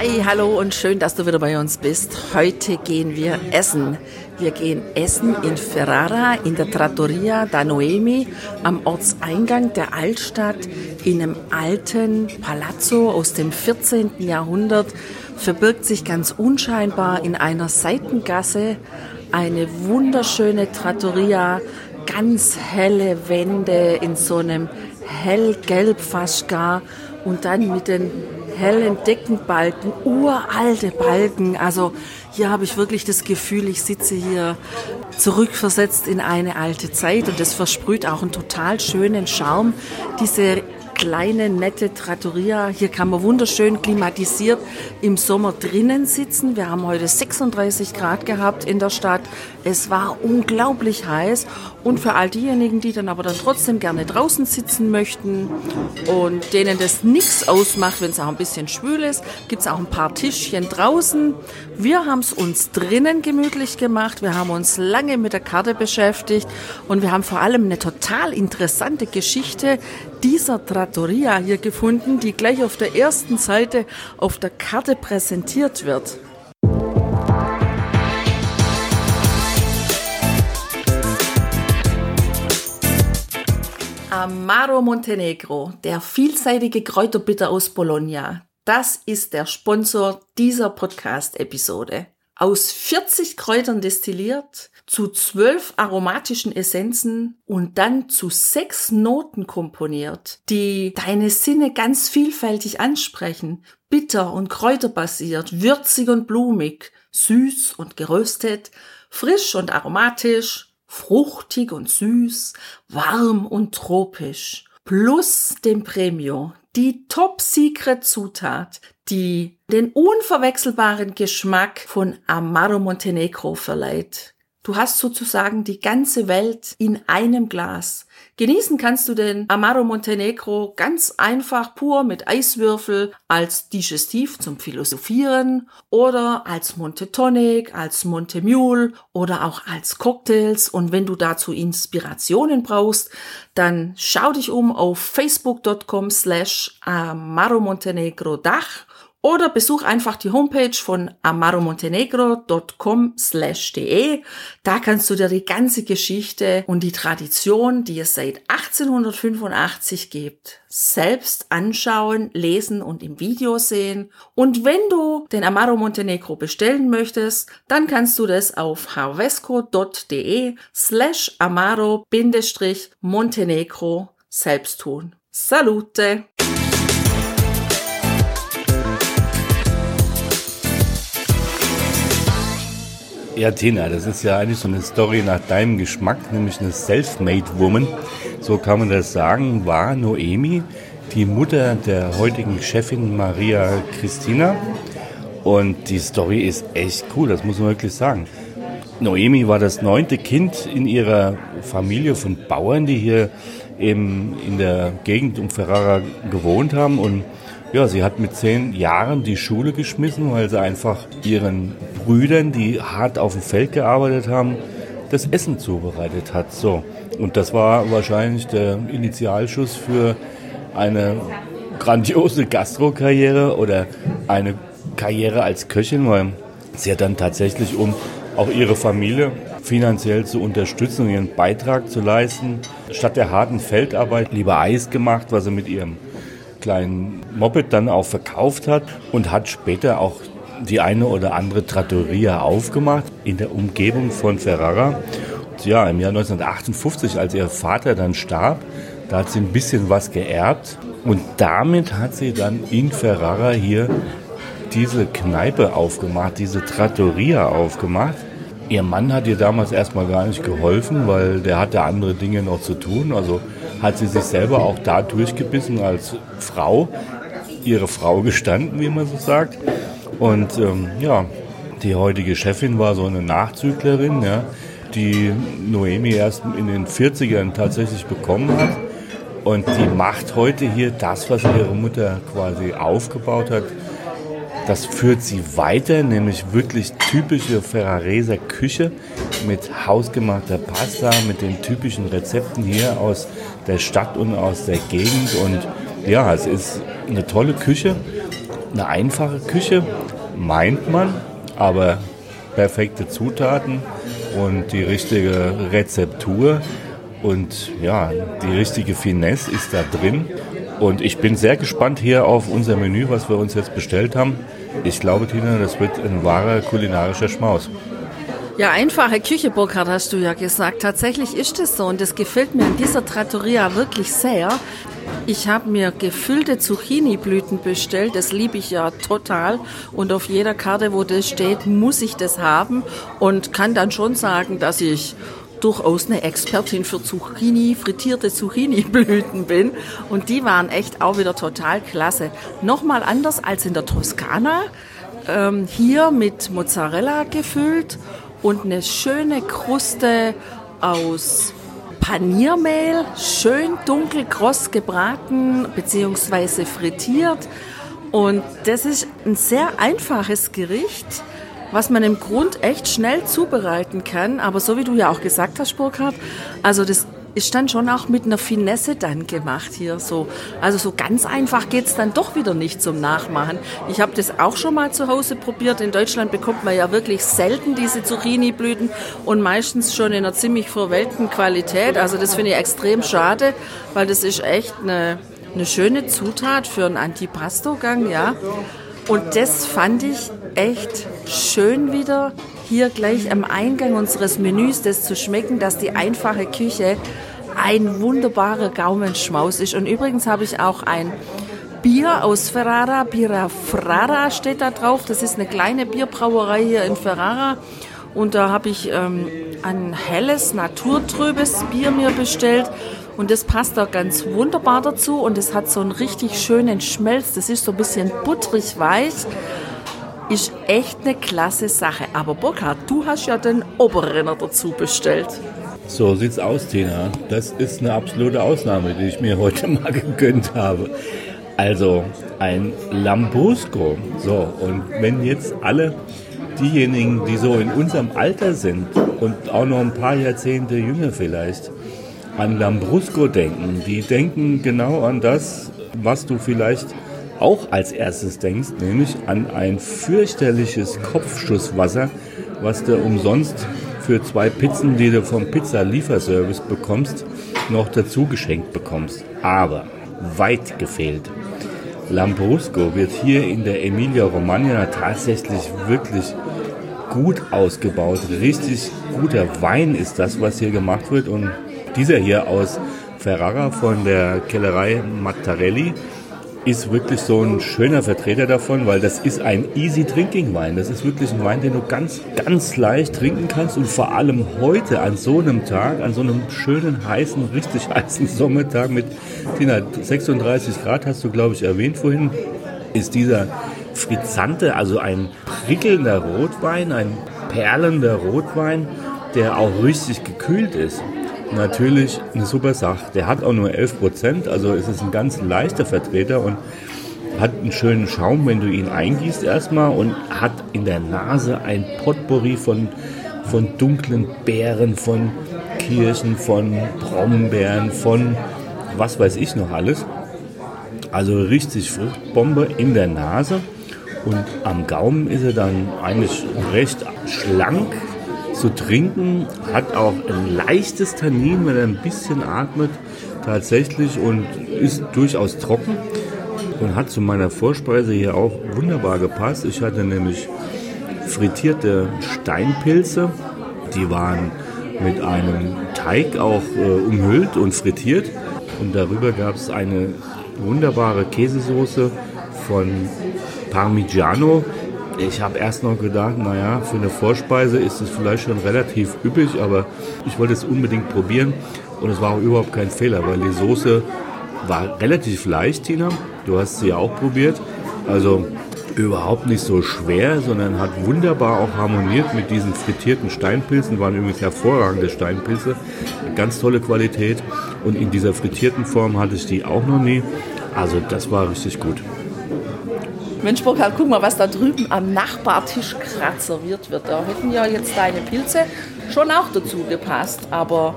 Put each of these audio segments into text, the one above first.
Hi, hallo und schön, dass du wieder bei uns bist. Heute gehen wir essen. Wir gehen essen in Ferrara, in der Trattoria da Noemi, am Ortseingang der Altstadt, in einem alten Palazzo aus dem 14. Jahrhundert, verbirgt sich ganz unscheinbar in einer Seitengasse eine wunderschöne Trattoria, ganz helle Wände in so einem hellgelb fast gar und dann mit den hellen Deckenbalken, uralte Balken. Also hier habe ich wirklich das Gefühl, ich sitze hier zurückversetzt in eine alte Zeit und das versprüht auch einen total schönen Charme. Diese kleine, nette Trattoria. Hier kann man wunderschön klimatisiert im Sommer drinnen sitzen. Wir haben heute 36 Grad gehabt in der Stadt. Es war unglaublich heiß. Und für all diejenigen, die dann aber dann trotzdem gerne draußen sitzen möchten und denen das nichts ausmacht, wenn es auch ein bisschen schwül ist, gibt es auch ein paar Tischchen draußen. Wir haben es uns drinnen gemütlich gemacht. Wir haben uns lange mit der Karte beschäftigt und wir haben vor allem eine total interessante Geschichte dieser Trattoria hier gefunden, die gleich auf der ersten Seite auf der Karte präsentiert wird. Amaro Montenegro, der vielseitige Kräuterbitter aus Bologna. Das ist der Sponsor dieser Podcast-Episode. Aus 40 Kräutern destilliert, zu zwölf aromatischen Essenzen und dann zu sechs Noten komponiert, die deine Sinne ganz vielfältig ansprechen. Bitter und kräuterbasiert, würzig und blumig, süß und geröstet, frisch und aromatisch, fruchtig und süß, warm und tropisch. Plus dem Premio, die Top-Secret-Zutat, die den unverwechselbaren Geschmack von Amaro Montenegro verleiht. Du hast sozusagen die ganze Welt in einem Glas. Genießen kannst du den Amaro Montenegro ganz einfach pur mit Eiswürfel als Digestiv zum Philosophieren oder als Monte Tonic, als Monte Mule oder auch als Cocktails. Und wenn du dazu Inspirationen brauchst, dann schau dich um auf facebook.com slash Amaro Montenegro Dach oder besuch einfach die Homepage von amaromontenegro.com/de. Da kannst du dir die ganze Geschichte und die Tradition, die es seit 1885 gibt, selbst anschauen, lesen und im Video sehen. Und wenn du den Amaro Montenegro bestellen möchtest, dann kannst du das auf harvesco.de slash amaro-montenegro selbst tun. Salute! Ja, Tina, das ist ja eigentlich so eine Story nach deinem Geschmack, nämlich eine Self-Made Woman. So kann man das sagen, war Noemi, die Mutter der heutigen Chefin Maria Christina. Und die Story ist echt cool, das muss man wirklich sagen. Noemi war das neunte Kind in ihrer Familie von Bauern, die hier eben in der Gegend um Ferrara gewohnt haben und ja, sie hat mit zehn Jahren die Schule geschmissen, weil sie einfach ihren Brüdern, die hart auf dem Feld gearbeitet haben, das Essen zubereitet hat. So. Und das war wahrscheinlich der Initialschuss für eine grandiose Gastrokarriere oder eine Karriere als Köchin, weil sie hat dann tatsächlich, um auch ihre Familie finanziell zu unterstützen und ihren Beitrag zu leisten, statt der harten Feldarbeit lieber Eis gemacht, was sie mit ihrem kleinen Moped dann auch verkauft hat und hat später auch die eine oder andere Trattoria aufgemacht in der Umgebung von Ferrara. Ja, im Jahr 1958, als ihr Vater dann starb, da hat sie ein bisschen was geerbt und damit hat sie dann in Ferrara hier diese Kneipe aufgemacht, diese Trattoria aufgemacht. Ihr Mann hat ihr damals erstmal gar nicht geholfen, weil der hatte andere Dinge noch zu tun. Also hat sie sich selber auch da durchgebissen als Frau, ihre Frau gestanden, wie man so sagt. Und ähm, ja, Die heutige Chefin war so eine Nachzüglerin, ja, die Noemi erst in den 40ern tatsächlich bekommen hat. Und die macht heute hier das, was ihre Mutter quasi aufgebaut hat. Das führt sie weiter, nämlich wirklich typische Ferrareser Küche mit hausgemachter Pasta, mit den typischen Rezepten hier aus der Stadt und aus der Gegend. Und ja, es ist eine tolle Küche, eine einfache Küche, meint man, aber perfekte Zutaten und die richtige Rezeptur und ja, die richtige Finesse ist da drin. Und ich bin sehr gespannt hier auf unser Menü, was wir uns jetzt bestellt haben. Ich glaube, Tina, das wird ein wahrer kulinarischer Schmaus. Ja, einfache Küche, Burkhard, hast du ja gesagt. Tatsächlich ist es so und das gefällt mir an dieser Trattoria wirklich sehr. Ich habe mir gefüllte Zucchini-Blüten bestellt, das liebe ich ja total. Und auf jeder Karte, wo das steht, muss ich das haben und kann dann schon sagen, dass ich durchaus eine Expertin für Zucchini, frittierte Zucchini-Blüten bin. Und die waren echt auch wieder total klasse. Nochmal anders als in der Toskana. Ähm, hier mit Mozzarella gefüllt und eine schöne Kruste aus Paniermehl, schön dunkel kross gebraten bzw. frittiert. Und das ist ein sehr einfaches Gericht was man im Grund echt schnell zubereiten kann. Aber so wie du ja auch gesagt hast, Burkhard, also das ist dann schon auch mit einer Finesse dann gemacht hier so. Also so ganz einfach geht's dann doch wieder nicht zum Nachmachen. Ich habe das auch schon mal zu Hause probiert. In Deutschland bekommt man ja wirklich selten diese Zucchini-Blüten und meistens schon in einer ziemlich verwelkten Qualität. Also das finde ich extrem schade, weil das ist echt eine, eine schöne Zutat für einen Antipasto-Gang, ja. Und das fand ich echt schön wieder, hier gleich am Eingang unseres Menüs das zu schmecken, dass die einfache Küche ein wunderbarer Gaumenschmaus ist. Und übrigens habe ich auch ein Bier aus Ferrara, Bira Frara steht da drauf. Das ist eine kleine Bierbrauerei hier in Ferrara. Und da habe ich ähm, ein helles, naturtrübes Bier mir bestellt. Und das passt da ganz wunderbar dazu und es hat so einen richtig schönen Schmelz. Das ist so ein bisschen butterig weich. Ist echt eine klasse Sache. Aber Burkhard, du hast ja den Oberrenner dazu bestellt. So sieht's aus, Tina. Das ist eine absolute Ausnahme, die ich mir heute mal gegönnt habe. Also ein Lambrusco. So, und wenn jetzt alle diejenigen, die so in unserem Alter sind und auch noch ein paar Jahrzehnte jünger vielleicht, an Lambrusco denken. Die denken genau an das, was du vielleicht auch als erstes denkst, nämlich an ein fürchterliches Kopfschusswasser, was du umsonst für zwei Pizzen, die du vom Pizza-Lieferservice bekommst, noch dazu geschenkt bekommst. Aber weit gefehlt. Lambrusco wird hier in der Emilia Romagna tatsächlich wirklich gut ausgebaut. Richtig guter Wein ist das, was hier gemacht wird und dieser hier aus Ferrara von der Kellerei Mattarelli ist wirklich so ein schöner Vertreter davon, weil das ist ein easy drinking Wein. Das ist wirklich ein Wein, den du ganz, ganz leicht trinken kannst und vor allem heute an so einem Tag, an so einem schönen, heißen, richtig heißen Sommertag mit Tina, 36 Grad hast du, glaube ich, erwähnt vorhin, ist dieser frizzante, also ein prickelnder Rotwein, ein perlender Rotwein, der auch richtig gekühlt ist natürlich eine super Sache. Der hat auch nur 11 Prozent, also es ist ein ganz leichter Vertreter und hat einen schönen Schaum, wenn du ihn eingießt erstmal und hat in der Nase ein Potpourri von, von dunklen Beeren, von Kirschen, von Brombeeren, von was weiß ich noch alles. Also richtig Fruchtbombe in der Nase und am Gaumen ist er dann eigentlich recht schlank, zu trinken, hat auch ein leichtes Tannin, wenn er ein bisschen atmet, tatsächlich und ist durchaus trocken und hat zu meiner Vorspeise hier auch wunderbar gepasst. Ich hatte nämlich frittierte Steinpilze, die waren mit einem Teig auch äh, umhüllt und frittiert und darüber gab es eine wunderbare Käsesoße von Parmigiano ich habe erst noch gedacht, naja, für eine Vorspeise ist es vielleicht schon relativ üppig, aber ich wollte es unbedingt probieren und es war auch überhaupt kein Fehler, weil die Soße war relativ leicht, Tina. Du hast sie ja auch probiert. Also überhaupt nicht so schwer, sondern hat wunderbar auch harmoniert mit diesen frittierten Steinpilzen, waren übrigens hervorragende Steinpilze, ganz tolle Qualität und in dieser frittierten Form hatte ich die auch noch nie. Also das war richtig gut. Mensch, Burkhard, guck mal, was da drüben am Nachbartisch gerade serviert wird. Da hätten ja jetzt deine Pilze schon auch dazu gepasst, aber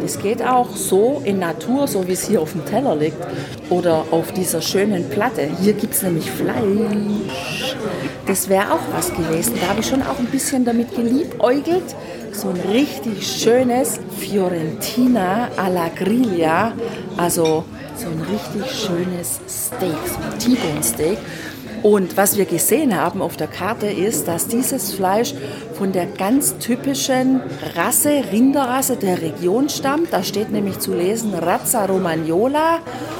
das geht auch so in Natur, so wie es hier auf dem Teller liegt oder auf dieser schönen Platte. Hier gibt es nämlich Fleisch. Das wäre auch was gewesen. Da habe ich schon auch ein bisschen damit geliebäugelt. So ein richtig schönes Fiorentina alla Griglia. Also so ein richtig schönes Steak, so ein T-Bone Steak. Und was wir gesehen haben auf der Karte ist, dass dieses Fleisch von der ganz typischen Rasse, Rinderrasse der Region stammt. Da steht nämlich zu lesen Razza Romagnola.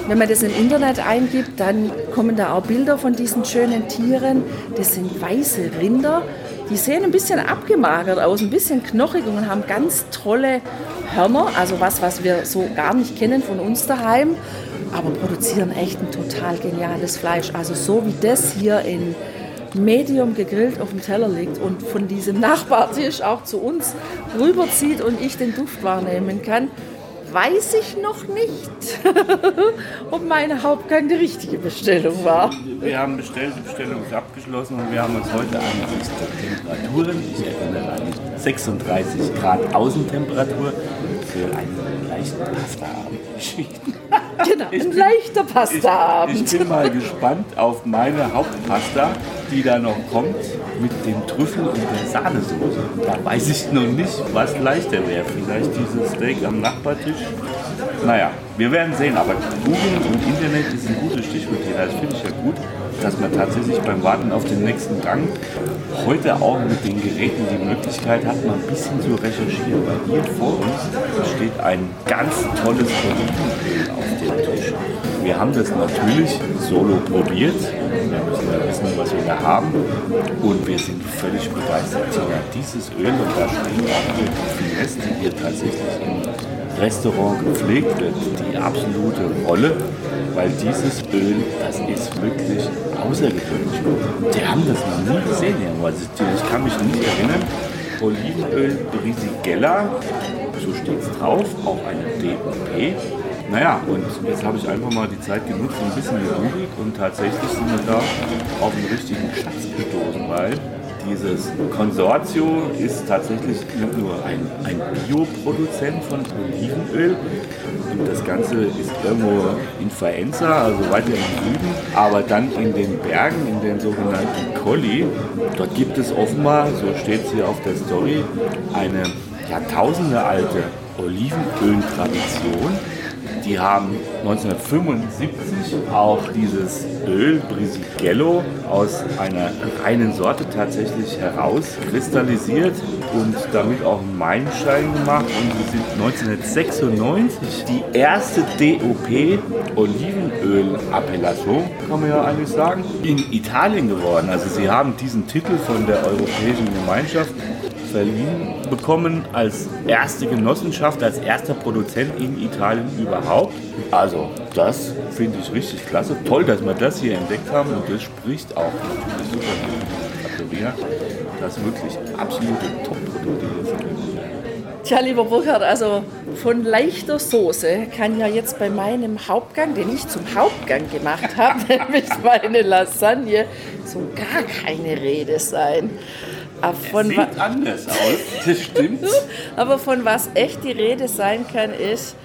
Wenn man das im Internet eingibt, dann kommen da auch Bilder von diesen schönen Tieren. Das sind weiße Rinder. Die sehen ein bisschen abgemagert aus, ein bisschen knochig und haben ganz tolle Hörner, also was, was wir so gar nicht kennen von uns daheim. Aber produzieren echt ein total geniales Fleisch. Also so wie das hier in Medium gegrillt auf dem Teller liegt und von diesem Nachbartisch auch zu uns rüberzieht und ich den Duft wahrnehmen kann, weiß ich noch nicht, ob meine Hauptgang die richtige Bestellung war. Wir haben bestellt, die Bestellung ist abgeschlossen und wir haben uns heute der Temperaturen, ich erinnere an 36 Grad Außentemperatur, für einen leichten Pasta-Abend. Genau, ein leichter Pasta-Abend. Ich, ich, bin mal gespannt auf meine Hauptpasta, die da noch kommt mit dem Trüffel und der Sahnesoße. Da weiß ich noch nicht, was leichter wäre. Vielleicht dieses Steak am Nachbartisch. Naja, wir werden sehen. Aber Google und Internet ist ein gutes Stichwort hier. Das finde ich ja gut dass man tatsächlich beim Warten auf den nächsten Gang heute auch mit den Geräten die Möglichkeit hat, mal ein bisschen zu recherchieren. Weil hier vor uns steht ein ganz tolles Olivenöl auf dem Tisch. Wir haben das natürlich solo probiert. Wir müssen ja wissen, was wir da haben. Und wir sind völlig begeistert. Ja, dieses Öl, und da steht auch die Finesse, die hier tatsächlich im Restaurant gepflegt wird, die absolute Rolle, weil dieses Öl, das ist wirklich außergewöhnlich. Die haben das noch nie gesehen. Also ich kann mich nicht erinnern. Olivenöl Brisigella, so steht es drauf, auch eine DOP. Naja, und jetzt habe ich einfach mal die Zeit genutzt, ein bisschen gegoogelt und tatsächlich sind wir da auf einen richtigen Schatz gestoßen, weil dieses Konsortio ist tatsächlich nur ein, ein Bioproduzent von Olivenöl. Und das Ganze ist irgendwo in Faenza, also weiter im Süden, aber dann in den Bergen, in den sogenannten Colli. Dort gibt es offenbar, so steht es hier auf der Story, eine Jahrtausende alte Olivenöl-Tradition die haben 1975 auch dieses Öl Brisigello aus einer reinen Sorte tatsächlich herauskristallisiert und damit auch einen Meilenstein gemacht. Und sie sind 1996 die erste DOP Olivenöl-Appellation, kann man ja eigentlich sagen, in Italien geworden. Also sie haben diesen Titel von der Europäischen Gemeinschaft verliehen bekommen als erste Genossenschaft, als erster Produzent in Italien überhaupt. Also das finde ich richtig klasse. Toll, dass wir das hier entdeckt haben und das spricht auch super für Trattoria, dass wirklich absolute Top-Produkte hier werden. Tja, lieber Burkhard, also von leichter Soße kann ja jetzt bei meinem Hauptgang, den ich zum Hauptgang gemacht habe, nämlich meine Lasagne, so gar keine Rede sein. Von sieht anders aus, das stimmt. Aber von was echt die Rede sein kann, ist,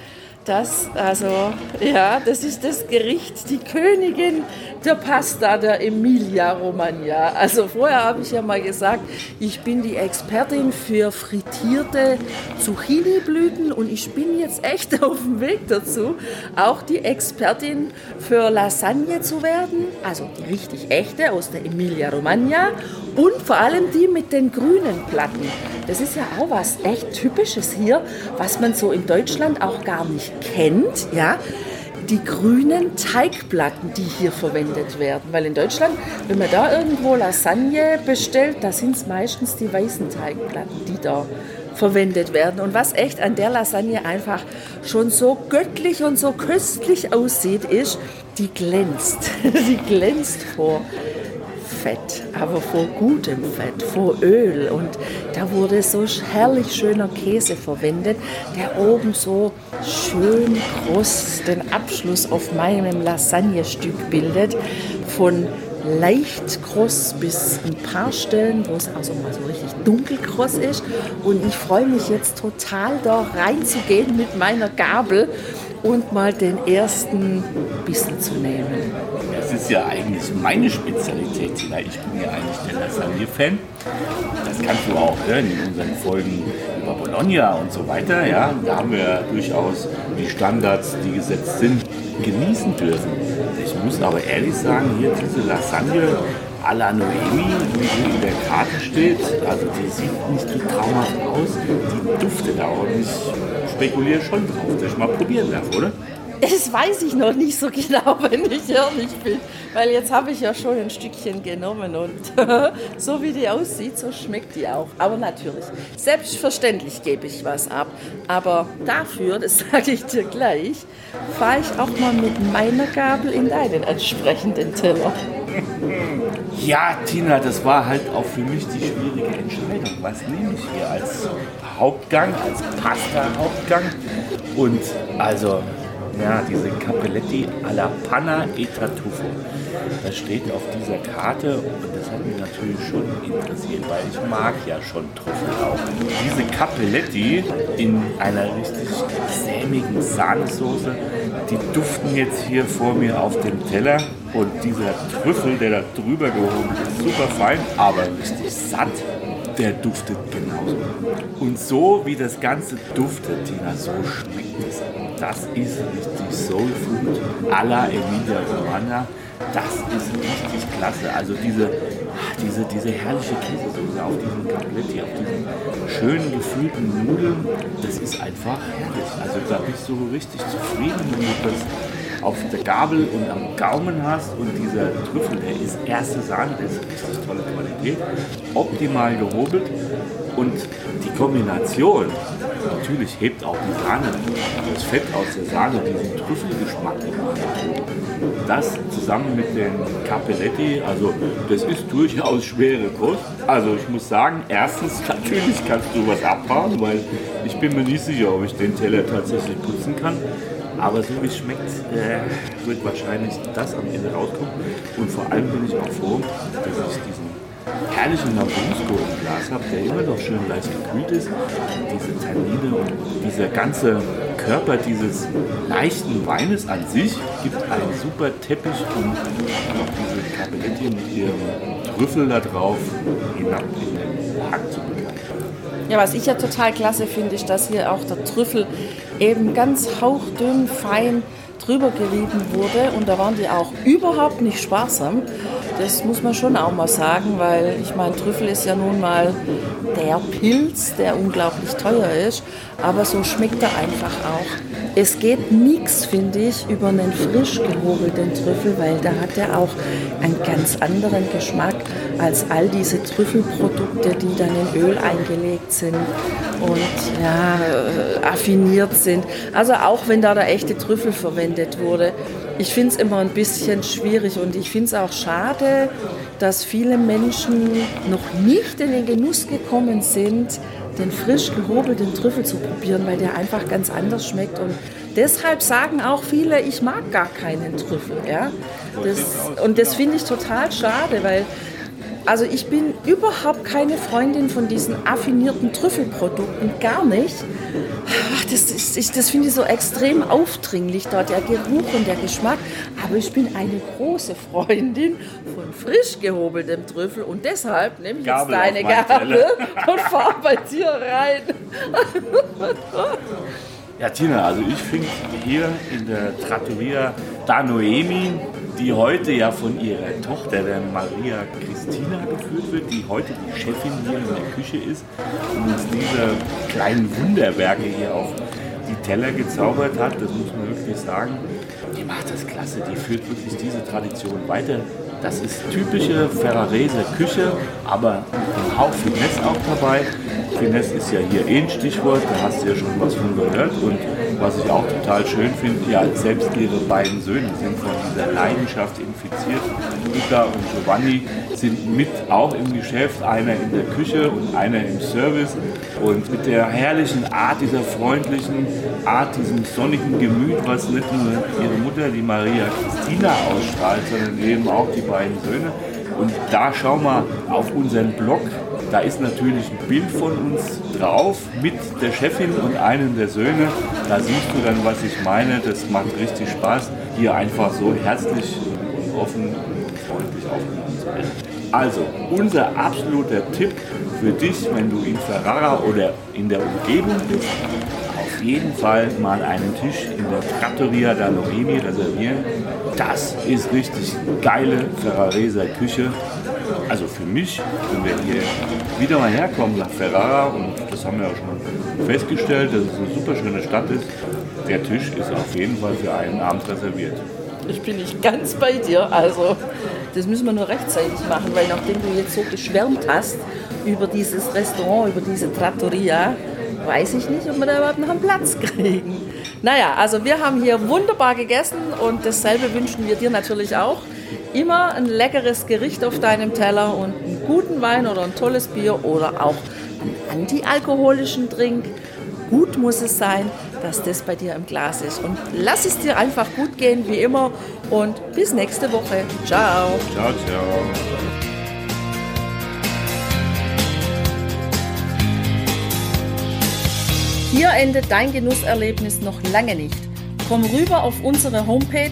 das, also, ja, das ist das Gericht, die Königin der Pasta der Emilia Romagna. Also vorher habe ich ja mal gesagt, ich bin die Expertin für frittierte Zucchini-Blüten und ich bin jetzt echt auf dem Weg dazu, auch die Expertin für Lasagne zu werden. Also die richtig echte aus der Emilia Romagna und vor allem die mit den grünen Platten. Das ist ja auch was echt Typisches hier, was man so in Deutschland auch gar nicht kennt. Ja? die grünen Teigplatten, die hier verwendet werden. Weil in Deutschland, wenn man da irgendwo Lasagne bestellt, da sind es meistens die weißen Teigplatten, die da verwendet werden. Und was echt an der Lasagne einfach schon so göttlich und so köstlich aussieht, ist, die glänzt. die glänzt vor Fett, aber vor gutem Fett, vor Öl. Und da wurde so herrlich schöner Käse verwendet, der oben so schön kross den Abschluss auf meinem Lasagnestück bildet. Von leicht kross bis ein paar Stellen, wo es also mal so richtig dunkelkross ist. Und ich freue mich jetzt total da reinzugehen mit meiner Gabel und mal den ersten Bissen zu nehmen. Das ist ja eigentlich meine Spezialität, Tina. Ich bin ja eigentlich der Lasagne-Fan. Das kannst du auch hören in unseren Folgen über Bologna und so weiter. Ja, da haben wir durchaus die Standards, die gesetzt sind, genießen dürfen. Ich muss aber ehrlich sagen, hier diese Lasagne à la Noemi, wie sie in der Karte steht, also die sieht nicht so traumhaft aus, die duftet auch. Und ich spekuliere schon drauf, dass ich mal probieren darf, oder? Das weiß ich noch nicht so genau, wenn ich ehrlich bin. Weil jetzt habe ich ja schon ein Stückchen genommen und so wie die aussieht, so schmeckt die auch. Aber natürlich, selbstverständlich gebe ich was ab. Aber dafür, das sage ich dir gleich, fahre ich auch mal mit meiner Gabel in deinen entsprechenden Teller. Ja, Tina, das war halt auch für mich die schwierige Entscheidung. Was nehme ich hier als Hauptgang, als Pasta-Hauptgang? Und also ja, diese Cappelletti alla Panna e Tartufo. Das steht auf dieser Karte und das hat mich natürlich schon interessiert, weil ich mag ja schon Trüffel auch. Diese Cappelletti in einer richtig sämigen Sahnesoße, die duften jetzt hier vor mir auf dem Teller und dieser Trüffel, der da drüber gehoben ist, super fein, aber richtig satt der duftet genauso. Und so wie das Ganze duftet, Tina, so schmeckt es. Das ist richtig Soul Food à la Emilia Romagna. Das ist richtig klasse. Also diese, diese, diese herrliche Käsesoße auf diesem Capletti, auf diesen schönen gefühlten Nudeln, das ist einfach herrlich. Also da bist du richtig zufrieden, wenn du das auf der Gabel und am Gaumen hast und dieser Trüffel, der ist erste Sahne, der ist tolle Qualität, optimal gehobelt und die Kombination, natürlich hebt auch die Sahne, das Fett aus der Sahne diesen Trüffelgeschmack Das zusammen mit den Capelletti, also das ist durchaus schwere Kost. Also ich muss sagen, erstens natürlich kannst du was abfahren, weil ich bin mir nicht sicher, ob ich den Teller tatsächlich putzen kann. Aber so wie es schmeckt, äh, wird wahrscheinlich das am Ende rauskommen. Und vor allem bin ich auch froh, dass ich diesen herrlichen Lambrusco im Glas habe, der immer noch schön leicht gekühlt ist. Diese Tannine und dieser ganze Körper dieses leichten Weines an sich gibt einen super Teppich, um noch diese Capelletti mit ihrem Trüffel da drauf hinab in den Hack zu bekommen. Ja, was ich ja total klasse finde, ist, dass hier auch der Trüffel eben ganz hauchdünn, fein drüber gerieben wurde und da waren die auch überhaupt nicht sparsam. Das muss man schon auch mal sagen, weil ich meine, Trüffel ist ja nun mal der Pilz, der unglaublich teuer ist, aber so schmeckt er einfach auch. Es geht nichts, finde ich, über einen frisch gehobelten Trüffel, weil da hat er auch einen ganz anderen Geschmack als all diese Trüffelprodukte, die dann in Öl eingelegt sind und ja, äh, affiniert sind. Also auch wenn da der echte Trüffel verwendet wurde. Ich finde es immer ein bisschen schwierig und ich finde es auch schade, dass viele Menschen noch nicht in den Genuss gekommen sind, den frisch gehobelten Trüffel zu probieren, weil der einfach ganz anders schmeckt. Und deshalb sagen auch viele, ich mag gar keinen Trüffel. Ja? Das, und das finde ich total schade, weil also ich bin überhaupt keine Freundin von diesen affinierten Trüffelprodukten, gar nicht. Das, ist, das finde ich so extrem aufdringlich dort, der Geruch und der Geschmack. Aber ich bin eine große Freundin von frisch gehobeltem Trüffel und deshalb nehme ich Gabel jetzt deine Gabel und fahre bei dir rein. Ja, Tina, also ich finde hier in der Trattoria da Noemi die heute ja von ihrer Tochter, der Maria Christina, geführt wird, die heute die Chefin hier in der Küche ist und diese kleinen Wunderwerke hier auf die Teller gezaubert hat. Das muss man wirklich sagen. Die macht das klasse, die führt wirklich diese Tradition weiter. Das ist typische Ferrarese Küche, aber ein Hauch Finesse auch dabei. Finesse ist ja hier eh ein Stichwort, da hast du ja schon was von gehört. Und was ich auch total schön finde, ja, selbst ihre beiden Söhne sind von dieser Leidenschaft infiziert. Luca und Giovanni sind mit auch im Geschäft, einer in der Küche und einer im Service. Und mit der herrlichen Art, dieser freundlichen Art, diesem sonnigen Gemüt, was nicht nur ihre Mutter, die Maria Christina ausstrahlt, sondern eben auch die beiden Söhne. Und da schau mal auf unseren Blog. Da ist natürlich ein Bild von uns drauf mit der Chefin und einem der Söhne. Da siehst du dann, was ich meine. Das macht richtig Spaß, hier einfach so herzlich offen und freundlich aufgenommen zu werden. Also, unser absoluter Tipp für dich, wenn du in Ferrara oder in der Umgebung bist, auf jeden Fall mal einen Tisch in der Trattoria da Noemi reservieren. Das ist richtig geile Ferrareser Küche. Also für mich, wenn wir hier wieder mal herkommen nach Ferrara, und das haben wir ja schon festgestellt, dass es eine super schöne Stadt ist, der Tisch ist auf jeden Fall für einen Abend reserviert. Ich bin nicht ganz bei dir, also das müssen wir nur rechtzeitig machen, weil nachdem du jetzt so geschwärmt hast über dieses Restaurant, über diese Trattoria, weiß ich nicht, ob wir da überhaupt noch einen Platz kriegen. Naja, also wir haben hier wunderbar gegessen und dasselbe wünschen wir dir natürlich auch. Immer ein leckeres Gericht auf deinem Teller und einen guten Wein oder ein tolles Bier oder auch einen antialkoholischen Drink. Gut muss es sein, dass das bei dir im Glas ist. Und lass es dir einfach gut gehen, wie immer. Und bis nächste Woche. Ciao. Ciao, ciao. Hier endet dein Genusserlebnis noch lange nicht. Komm rüber auf unsere Homepage